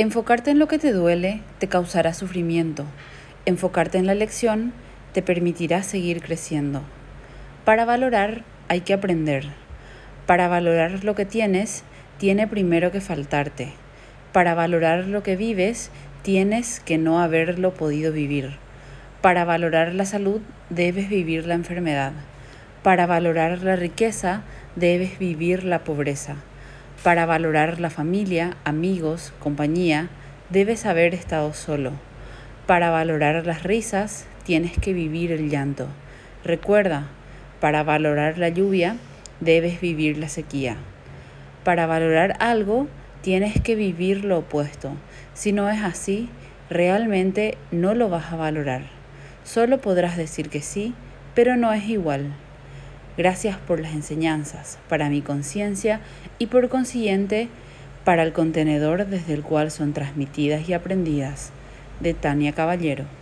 Enfocarte en lo que te duele te causará sufrimiento. Enfocarte en la lección te permitirá seguir creciendo. Para valorar hay que aprender. Para valorar lo que tienes, tiene primero que faltarte. Para valorar lo que vives, tienes que no haberlo podido vivir. Para valorar la salud, debes vivir la enfermedad. Para valorar la riqueza, debes vivir la pobreza. Para valorar la familia, amigos, compañía, debes haber estado solo. Para valorar las risas, tienes que vivir el llanto. Recuerda, para valorar la lluvia, debes vivir la sequía. Para valorar algo, tienes que vivir lo opuesto. Si no es así, realmente no lo vas a valorar. Solo podrás decir que sí, pero no es igual. Gracias por las enseñanzas, para mi conciencia y por consiguiente para el contenedor desde el cual son transmitidas y aprendidas. De Tania Caballero.